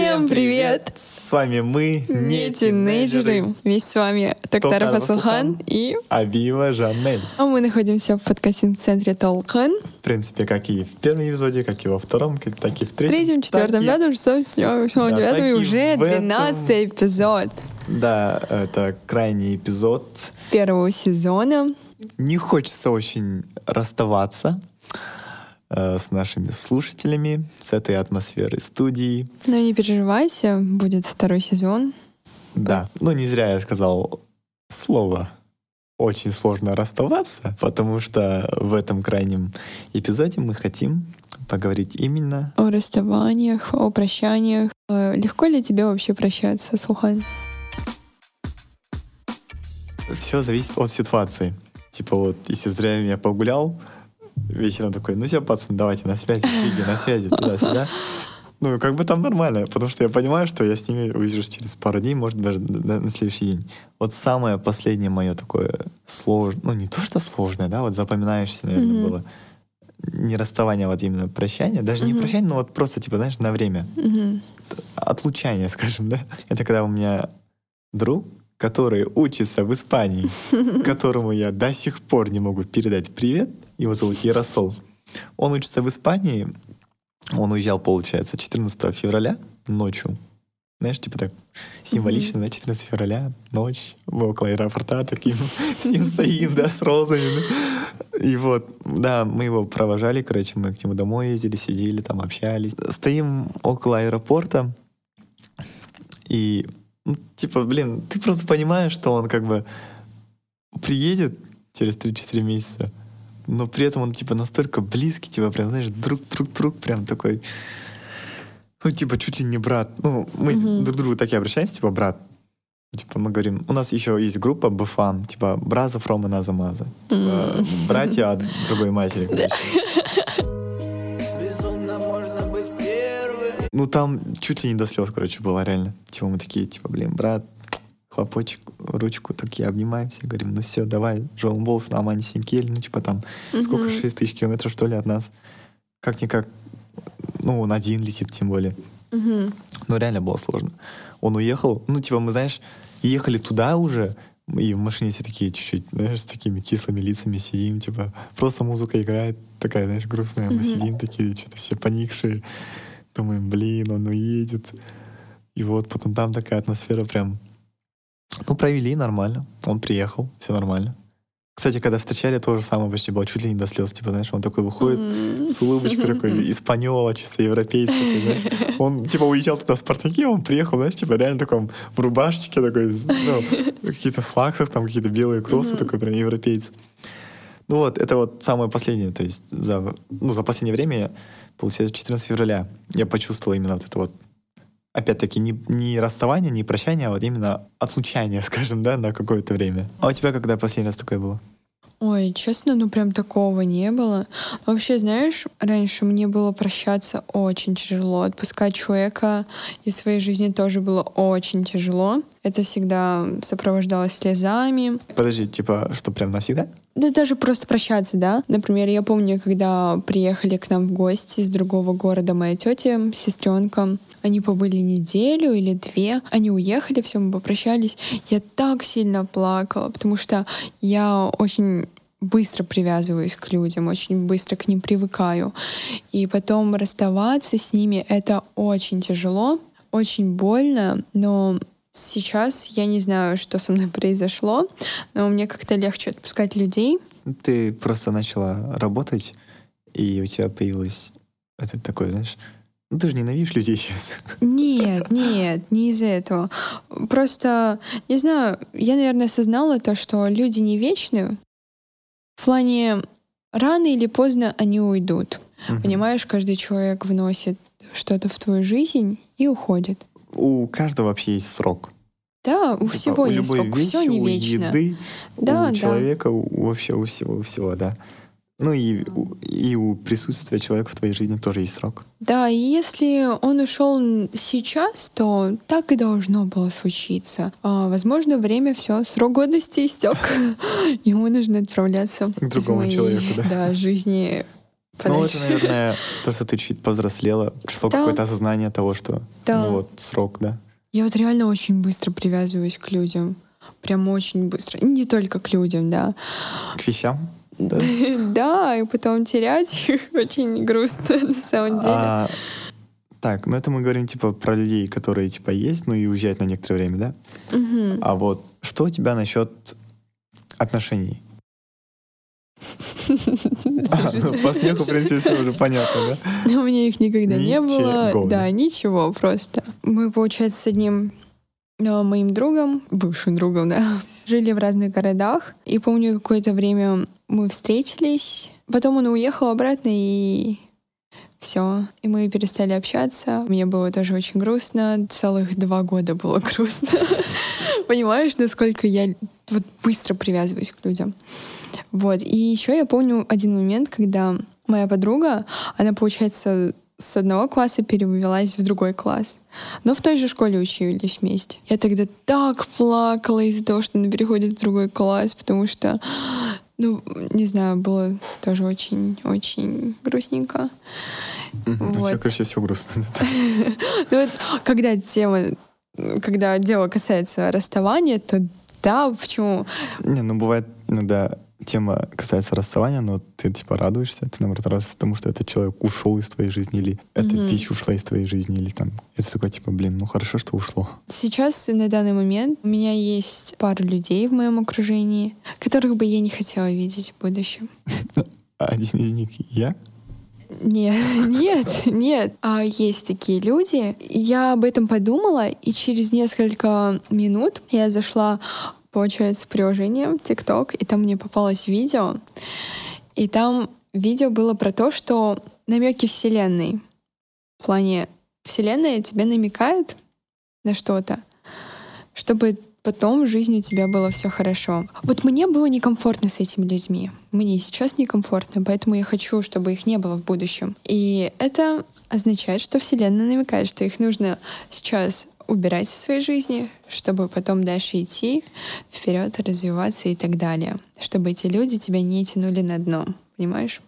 Всем привет! С вами мы, Не тинейджеры. Вместе с вами Токтаров Асылхан. и... Абиева Жанель. А мы находимся в подкастинг-центре Толкан. В принципе, как и в первом эпизоде, как и во втором, как, так и в В третьем. третьем, четвертом, пятом, шестом, седьмом, девятом и уже. 12 эпизод Да, это крайний эпизод. первого сезона. Не хочется очень расставаться с нашими слушателями, с этой атмосферой студии. Но не переживайте, будет второй сезон. Да, ну не зря я сказал слово очень сложно расставаться, потому что в этом крайнем эпизоде мы хотим поговорить именно О расставаниях, о прощаниях. Э, Легко ли тебе вообще прощаться, Сулхан? все зависит от ситуации. Типа вот, если зря меня погулял, вечером такой, ну все, пацаны, давайте на связи, фиги, на связи, туда-сюда. Ну, как бы там нормально, потому что я понимаю, что я с ними увижусь через пару дней, может, даже на, на следующий день. Вот самое последнее мое такое сложное, ну, не то, что сложное, да, вот запоминающееся, наверное, Мгм. было не расставание, а вот именно прощание. Даже не Мгм. прощание, но вот просто, типа, знаешь, на время. Мгм. Отлучание, скажем, да. Это когда у меня друг, который учится в Испании, которому я до сих пор не могу передать привет. Его зовут Яросол. Он учится в Испании. Он уезжал, получается, 14 февраля ночью. Знаешь, типа так символично, да, 14 февраля, ночь, мы около аэропорта таким с ним стоим, да, с розами. И вот, да, мы его провожали, короче, мы к нему домой ездили, сидели, там общались. Стоим около аэропорта, и, ну, типа, блин, ты просто понимаешь, что он как бы приедет через 3-4 месяца, но при этом он, типа, настолько близкий, типа, прям, знаешь, друг, друг, друг, прям такой, ну, типа, чуть ли не брат. Ну, мы Мгм. друг к другу так и обращаемся, типа, брат. Типа, мы говорим, у нас еще есть группа БФАМ, типа, Браза Фрома Наза Маза. Типа, М. братья от другой матери, короче. Ну, там чуть ли не до слез, короче, было реально. Типа, мы такие, типа, блин, брат, хлопочек, ручку, такие обнимаемся, говорим, ну все, давай, Джон Болс, Амани Синкель, ну, типа, там, сколько, Мгм. 6 тысяч километров, что ли, от нас. Как-никак, ну, он один летит, тем более. Мгм. Ну, реально было сложно. Он уехал, ну, типа, мы, знаешь, ехали туда уже, и в машине все такие чуть-чуть, знаешь, с такими кислыми лицами сидим, типа, просто музыка играет, такая, знаешь, грустная, мы Мгм. сидим такие, что-то все поникшие, думаем, блин, он уедет. И вот потом там такая атмосфера прям, ну, провели нормально, он приехал, все нормально. Кстати, когда встречали, то же самое почти было, чуть ли не до слез, типа, знаешь, он такой выходит, М. с улыбочкой такой, испаньола, чисто европейец такой, знаешь. Он, типа, уезжал туда в Спартаке, он приехал, знаешь, типа, реально такой в рубашечке такой, ну, какие-то флаксах, там какие-то белые кроссы, Мгм. такой прям европеец. Ну вот, это вот самое последнее, то есть за, ну, за последнее время, получается, 14 февраля я почувствовал именно вот это вот, опять-таки, не, не расставание, не прощание, а вот именно отлучание, скажем, да, на какое-то время. А у тебя когда последний раз такое было? Ой, честно, ну прям такого не было. Вообще, знаешь, раньше мне было прощаться очень тяжело. Отпускать человека из своей жизни тоже было очень тяжело. Это всегда сопровождалось слезами. Подожди, типа, что прям навсегда? Да даже просто прощаться, да. Например, я помню, когда приехали к нам в гости из другого города моя тетя, сестренка, они побыли неделю или две, они уехали, все, мы попрощались. Я так сильно плакала, потому что я очень быстро привязываюсь к людям, очень быстро к ним привыкаю. И потом расставаться с ними — это очень тяжело, очень больно, но сейчас я не знаю, что со мной произошло, но мне как-то легче отпускать людей. Ты просто начала работать, и у тебя появилось это такое, знаешь, ну ты же ненавидишь людей сейчас. Нет, нет, не из-за этого. Просто, не знаю, я, наверное, осознала то, что люди не вечны. В плане рано или поздно они уйдут. Понимаешь, каждый человек вносит что-то в твою жизнь и уходит. У каждого вообще есть срок. Да, у Типа, всего у есть любой срок, вещи, все не у вечно. еды, Да, у да. человека, у- вообще у всего, у всего, да. Ну и, и у присутствия человека в твоей жизни тоже есть срок. Да, и если он ушел сейчас, то так и должно было случиться. А, возможно, время все, срок годности истек. Ему нужно отправляться К другому человеку, да. да, жизни Ну, это, наверное, то, что ты чуть повзрослела, пришло Да. какое-то осознание того, что Да. ну, вот срок, да. Я вот реально очень быстро привязываюсь к людям. Прям очень быстро. И не только к людям, да. К вещам. Да. Да, и потом терять их очень грустно на самом деле. А, так, ну это мы говорим типа про людей, которые типа есть, ну и уезжают на некоторое время, да? А вот что у тебя насчет отношений? А, ну, по смеху, в принципе, все уже понятно, да? У меня их никогда не было. Да, ничего просто. Мы, получается, с одним э, моим другом, бывшим другом, да, жили в разных городах. И помню, какое-то время мы встретились. Потом он уехал обратно, и все. И мы перестали общаться. Мне было тоже очень грустно. Целых два года было грустно. Понимаешь, насколько я вот быстро привязываюсь к людям. Вот. И еще я помню один момент, когда моя подруга, она, получается, с одного класса перевелась в другой класс. Но в той же школе учились вместе. Я тогда так плакала из-за того, что она переходит в другой класс, потому что, ну, не знаю, было тоже очень-очень грустненько. Ну, Вот. всё, короче, все грустно. Ну вот, когда тема, когда дело касается расставания, то да, почему? Не, ну бывает иногда тема касается расставания, но ты типа радуешься, ты наоборот радуешься тому, что этот человек ушел из твоей жизни, или эта Мгм. вещь ушла из твоей жизни, или там, это такой типа, блин, ну хорошо, что ушло. Сейчас, на данный момент, у меня есть пара людей в моем окружении, которых бы я не хотела видеть в будущем. Один из них я. Нет, нет, нет. А есть такие люди. Я об этом подумала, и через несколько минут я зашла, получается, приложение TikTok, и там мне попалось видео. И там видео было про то, что намеки Вселенной. В плане Вселенная тебе намекает на что-то, чтобы потом в жизни у тебя было все хорошо. Вот мне было некомфортно с этими людьми. Мне сейчас некомфортно, поэтому я хочу, чтобы их не было в будущем. И это означает, что Вселенная намекает, что их нужно сейчас убирать из своей жизни, чтобы потом дальше идти вперед, развиваться и так далее. Чтобы эти люди тебя не тянули на дно. Понимаешь?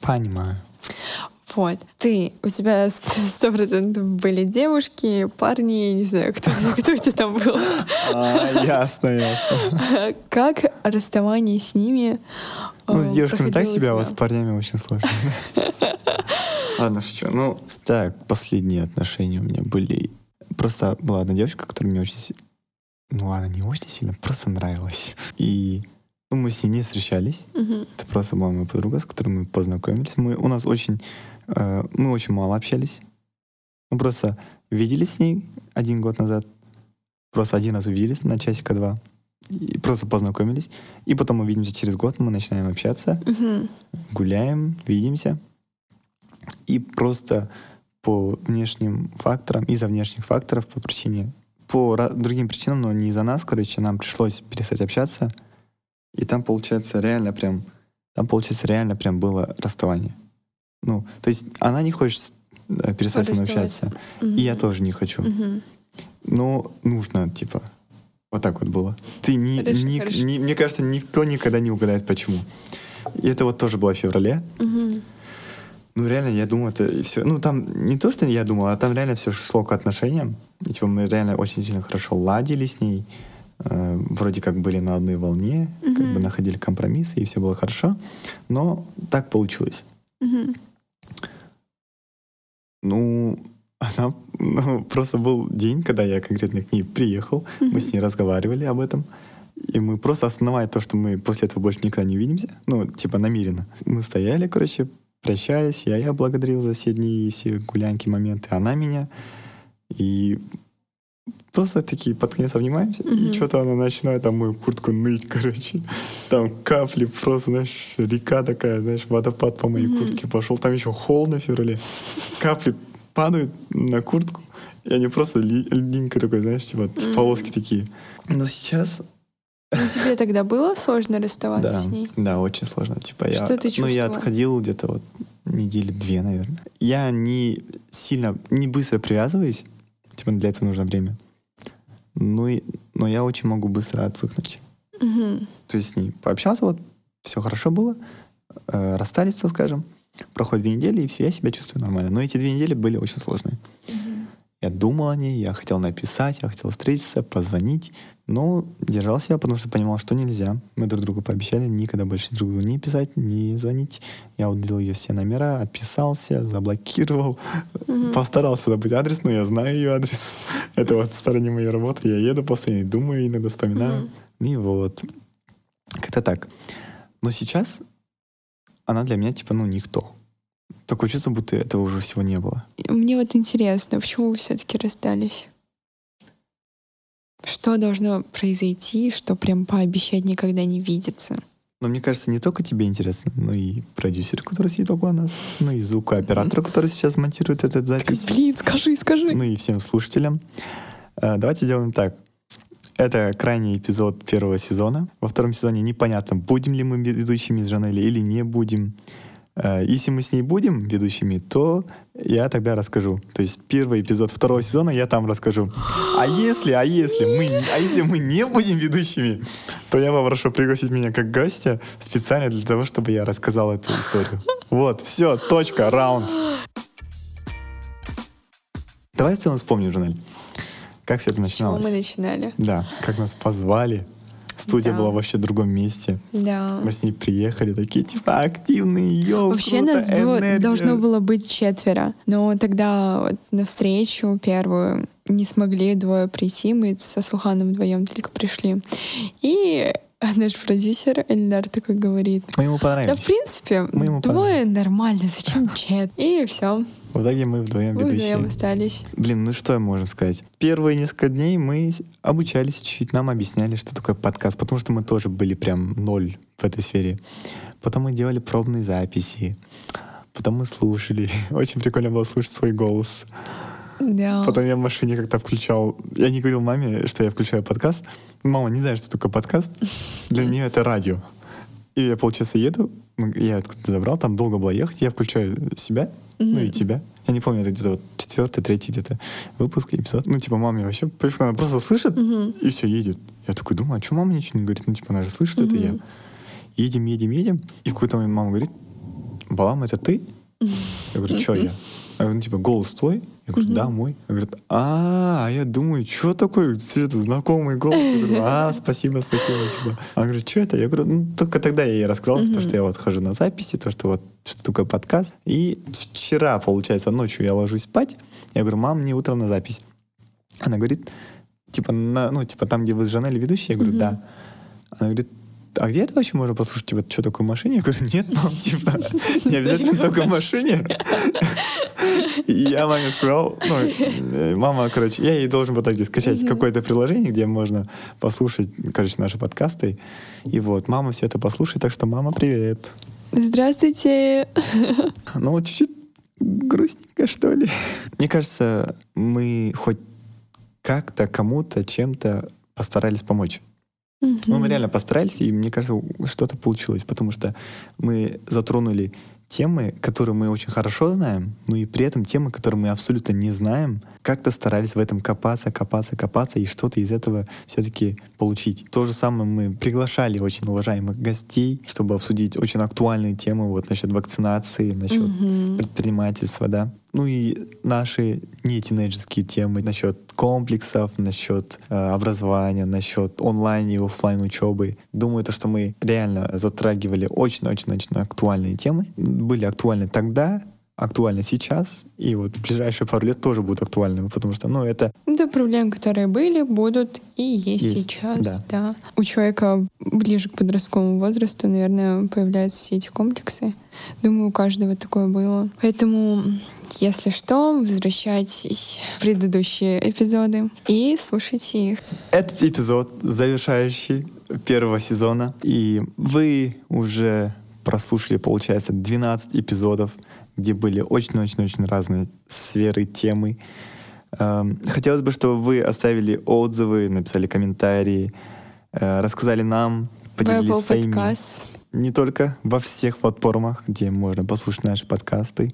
Понимаю. Вот. Ты, у тебя сто процентов были девушки, парни, не знаю, кто, кто у тебя там был. А, ясно, ясно. Как расставание с ними Ну, э, с девушками так себя, а вот с парнями очень сложно. Ладно, шучу. Ну, так, последние отношения у меня были... Просто была одна девушка, которая мне очень... Ну ладно, не очень сильно, просто нравилась. И ну, мы с ней не встречались. Мгм. Это просто была моя подруга, с которой мы познакомились. Мы, у нас очень... э, мы очень мало общались. Мы просто виделись с ней один год назад. Просто один раз увиделись на часика два. И просто познакомились. И потом мы видимся через год, мы начинаем общаться Мгм. гуляем, видимся. И просто по внешним факторам, из-за внешних факторов, по причине, по другим причинам, но не из-за нас, короче, нам пришлось перестать общаться. И там, получается, реально прям, там, получается, реально прям было расставание. Ну, то есть она не хочет э, перестать со мной общаться, Мгм. и я тоже не хочу. Мгм. Но нужно, типа, вот так вот было. Ты не, Хорошо, ни- хорошо. ни- мне кажется, никто никогда не угадает, почему. И это вот тоже было в феврале. Мгм. Ну, реально, я думал, это все. Ну, там не то, что я думал, а там реально все шло к отношениям. И типа мы реально очень сильно хорошо ладили с ней. э, вроде как были на одной волне, как бы находили компромиссы, и все было хорошо. Но так получилось. Мгм. Ну, она ну, просто был день, когда я конкретно к ней приехал, мы Мгм. с ней разговаривали об этом. И мы просто осознавая то, что мы после этого больше никогда не увидимся, ну, типа намеренно. Мы стояли, короче, прощались, я ее благодарил за все дни и все гулянки, моменты, она меня. И просто такие под конец обнимаемся, Мгм. и что-то она начинает там мою куртку ныть, короче. Там капли, просто, знаешь, река такая, знаешь, водопад по моей Мгм. куртке пошел. Там еще холодно в феврале. Капли падают на куртку, и они просто ли- льдинка такой, знаешь, типа Мгм. полоски такие. Но сейчас Ну, тебе тогда было сложно расставаться да, с ней? да, очень сложно. Типа я, Что ты ну, я отходил где-то вот недели две, наверное. Я не сильно, не быстро привязываюсь. Типа для этого нужно время. Ну и, но я очень могу быстро отвыкнуть. Мгм. То есть с ней пообщался, вот все хорошо было, э, расстались, так скажем. Проходит две недели, и все, я себя чувствую нормально. Но эти две недели были очень сложные. Я думал о ней, я хотел написать, я хотел встретиться, позвонить, но держал себя, потому что понимал, что нельзя. Мы друг другу пообещали никогда больше друг другу не писать, не звонить. Я удалил ее все номера, отписался, заблокировал, постарался забыть адрес, но я знаю ее адрес. Это вот в стороне моей работы. Я еду после ней, думаю, иногда вспоминаю. И вот. Как-то так. Но сейчас она для меня, типа, ну, никто. Такое чувство, будто этого уже всего не было. Мне вот интересно, почему вы все-таки расстались? Что должно произойти, что прям пообещать никогда не видеться? Но мне кажется, не только тебе интересно, но и продюсеру, который сидит около нас, ну и звукооператору, который сейчас монтирует этот запись, Блин, скажи, скажи. ну и всем слушателям. Э, Давайте сделаем так. Это крайний эпизод первого сезона. Во втором сезоне непонятно, будем ли мы ведущими с Жанели или не будем. Э, Если мы с ней будем ведущими, то я тогда расскажу. То есть первый эпизод второго сезона я там расскажу. А если, а если мы, а если мы не будем ведущими, то я попрошу пригласить меня как гостя специально для того, чтобы я рассказал эту историю. Вот, все, точка, раунд. Давай в целом вспомним, Жанель. Как все это С чего начиналось? мы начинали? Да, как нас позвали. Студия Да. была вообще в другом месте. Да. Мы с ней приехали, такие, типа, активные, йоу, Вообще круто, нас было- энергия». должно было быть четверо. Но тогда вот на встречу первую не смогли двое прийти. Мы со Слуханом вдвоем только пришли. И наш продюсер Эльдар такой говорит, Мы ему да, понравились. в принципе, Мы ему двое нормально, зачем чет? И все, В итоге мы вдвоем мы ведущие. вдвоем остались. Блин, ну что я можем сказать? Первые несколько дней мы обучались чуть-чуть, нам объясняли, что такое подкаст, потому что мы тоже были прям ноль в этой сфере. Потом мы делали пробные записи, потом мы слушали. Очень прикольно было слушать свой голос. Да. Потом я в машине как-то включал... Я не говорил маме, что я включаю подкаст. Мама не знает, что такое подкаст. Для нее это радио. И я, получается, еду, я откуда-то забрал, там долго было ехать, я включаю себя, ну и тебя. Я не помню, это где-то вот четвертый, третий где-то выпуск, эпизод. Ну, типа, маме вообще пофиг, она просто слышит, Мгм. и все, едет. Я такой думаю, а что мама ничего не говорит? Ну, типа, она же слышит, это я. Едем, едем, едем. И в какой-то момент мама говорит, Балам, это ты? Я говорю, что я? Я говорю, ну, типа, голос твой? Я говорю, да, мой. Я говорю, а, а я думаю, что такое? Что это знакомый голос? Я говорю, а, спасибо, спасибо. Типа. Она говорит, что это? Я говорю, ну, только тогда я ей рассказал, то, что я вот хожу на записи, то, что вот что такое подкаст. И вчера, получается, ночью я ложусь спать. Я говорю, мам, мне утром на запись. Она говорит, типа, на, ну, типа, там, где вы с Жанель ведущие? Я говорю, да. Она говорит, а где это вообще можно послушать, типа, что такое машине? Я говорю, нет, мам, типа, не обязательно только в машине. И я маме сказал, ну, э, мама, короче, я ей должен в итоге скачать какое-то приложение, где можно послушать, короче, наши подкасты. И вот, мама все это послушает, так что, мама, привет. Здравствуйте. Ну, чуть-чуть грустненько, что ли. Мне кажется, мы хоть как-то кому-то чем-то постарались помочь. Ну, мы реально постарались, и мне кажется, что-то получилось, потому что мы затронули темы, которые мы очень хорошо знаем, но и при этом темы, которые мы абсолютно не знаем, как-то старались в этом копаться, копаться, копаться и что-то из этого все-таки получить. То же самое мы приглашали очень уважаемых гостей, чтобы обсудить очень актуальные темы вот насчет вакцинации, насчет Мгм. предпринимательства, да. Ну и наши не тинейджерские темы насчет комплексов, насчет э, образования, насчет онлайн и оффлайн учебы. Думаю, то, что мы реально затрагивали очень-очень-очень актуальные темы. Были актуальны тогда, актуальны сейчас, и вот ближайшие пару лет тоже будут актуальными, потому что, ну, это Это проблемы, которые были, будут и есть, Есть, сейчас. да. Да. У человека ближе к подростковому возрасту, наверное, появляются все эти комплексы. Думаю, у каждого такое было. Поэтому, если что, возвращайтесь в предыдущие эпизоды и слушайте их. Этот эпизод завершающий первого сезона, и вы уже прослушали, получается, 12 эпизодов, где были очень-очень-очень разные сферы, темы. Эм, Хотелось бы, чтобы вы оставили отзывы, написали комментарии, э, рассказали нам, поделились Apple своими... Podcast. Не только во всех платформах, где можно послушать наши подкасты.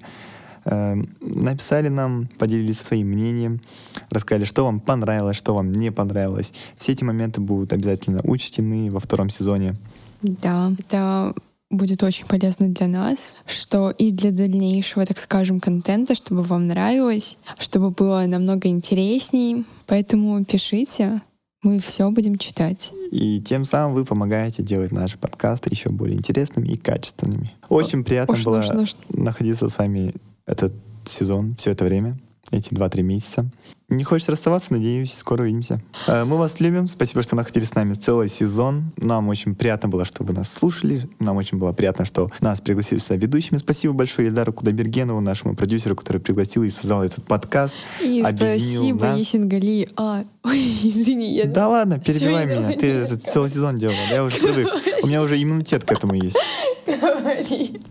Эм, Написали нам, поделились своим мнением, рассказали, что вам понравилось, что вам не понравилось. Все эти моменты будут обязательно учтены во втором сезоне. Да, это будет очень полезно для нас, что и для дальнейшего, так скажем, контента, чтобы вам нравилось, чтобы было намного интересней. Поэтому пишите, мы все будем читать. И тем самым вы помогаете делать наши подкасты еще более интересными и качественными. Очень приятно Уж было нужно, что- находиться с вами этот сезон, все это время, эти 2-3 месяца. Не хочется расставаться, надеюсь, скоро увидимся. Э, Мы вас любим, спасибо, что находились с нами целый сезон. Нам очень приятно было, что вы нас слушали. Нам очень было приятно, что нас пригласили сюда ведущими. Спасибо большое Ильдару Кудайбергенову, нашему продюсеру, который пригласил и создал этот подкаст. И спасибо, нас. Есингали. А, ой, извини, я... Да ладно, перебивай меня. Ты этот целый сезон делала. Я уже привык. У меня уже иммунитет к этому есть. Говори.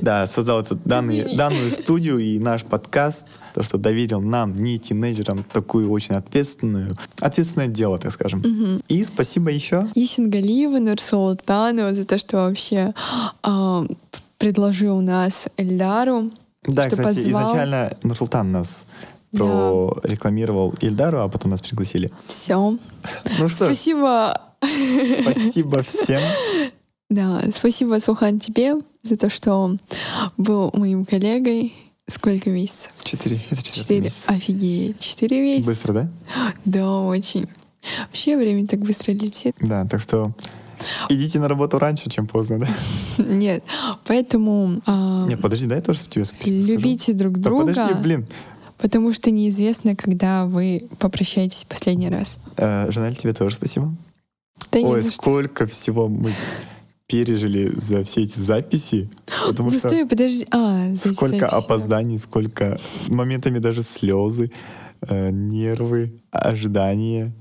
Да, создал данную, Извини. данную студию и наш подкаст, то, что доверил нам, не тинейджерам, такую очень ответственную, ответственное дело, так скажем. Мгм. И спасибо еще. Есингалиева, Нурсултанова за то, что вообще а, предложил нас Эльдару. Да, Что кстати, позвал. изначально Нурсултан нас прорекламировал Ильдару, а потом нас пригласили. Все. Ну что, Спасибо. спасибо всем. Да, спасибо, Сухан, тебе за то, что был моим коллегой. Сколько месяцев? Четыре. Это Четыре. Офигеть. Четыре месяца? Быстро, да? Да, очень. Вообще время так быстро летит. Да, так что идите на работу раньше, чем поздно, да? Нет. Поэтому а, Нет, подожди, дай я тоже тебе скажу. любите друг Да друга, подожди, блин. потому что неизвестно, когда вы попрощаетесь последний раз. Э, Жанель, тебе тоже спасибо. Да Ой, сколько всего мы пережили за все эти записи. Потому Ну что стой, подожди. А, сколько записи, да. опозданий, сколько моментами даже слезы, э, нервы, ожидания,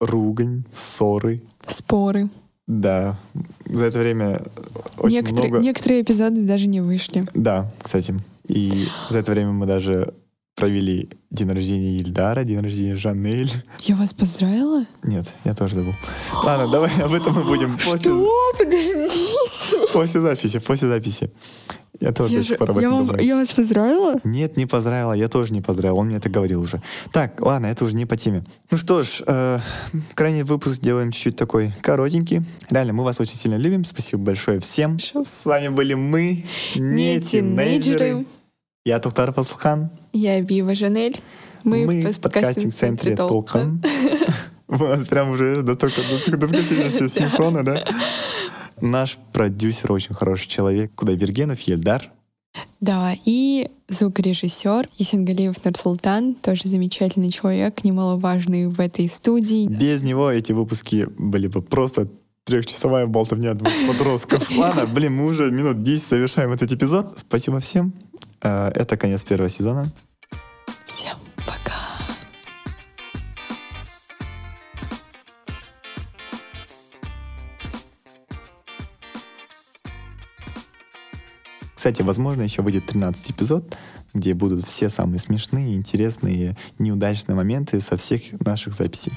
ругань, ссоры. Споры. Да, за это время очень Некоторые, много... некоторые эпизоды даже не вышли. Да, кстати. И за это время мы даже провели день рождения Ильдара, день рождения Жанель. Я вас поздравила? Нет, я тоже забыл. Ладно, давай об этом мы будем после, Что? Подожди. после записи, после записи. Я тоже Я, до сих пор об я этом вам- думаю. я вас поздравила? Нет, не поздравила, я тоже не поздравил, он мне это говорил уже. Так, ладно, это уже не по теме. Ну что ж, э, крайний выпуск делаем чуть-чуть такой коротенький. Реально, мы вас очень сильно любим, спасибо большое всем. Хорошо. С вами были мы, не, Не тинейджеры. тинейджеры. Я Тухтар Фаслхан. Я Бива Жанель. Мы, в подкастинг-центре Толкан. У нас прям уже до только все синхронно, да? Наш продюсер очень хороший человек, куда Вергенов Ельдар. Да, и звукорежиссер Исенгалиев Нурсултан, тоже замечательный человек, немаловажный в этой студии. Без него эти выпуски были бы просто трехчасовая болтовня двух подростков. Ладно, блин, мы уже минут 10 завершаем этот эпизод. Спасибо всем. Э, Это конец первого сезона. Всем пока. Кстати, возможно, еще выйдет 13 эпизод, где будут все самые смешные, интересные, неудачные моменты со всех наших записей.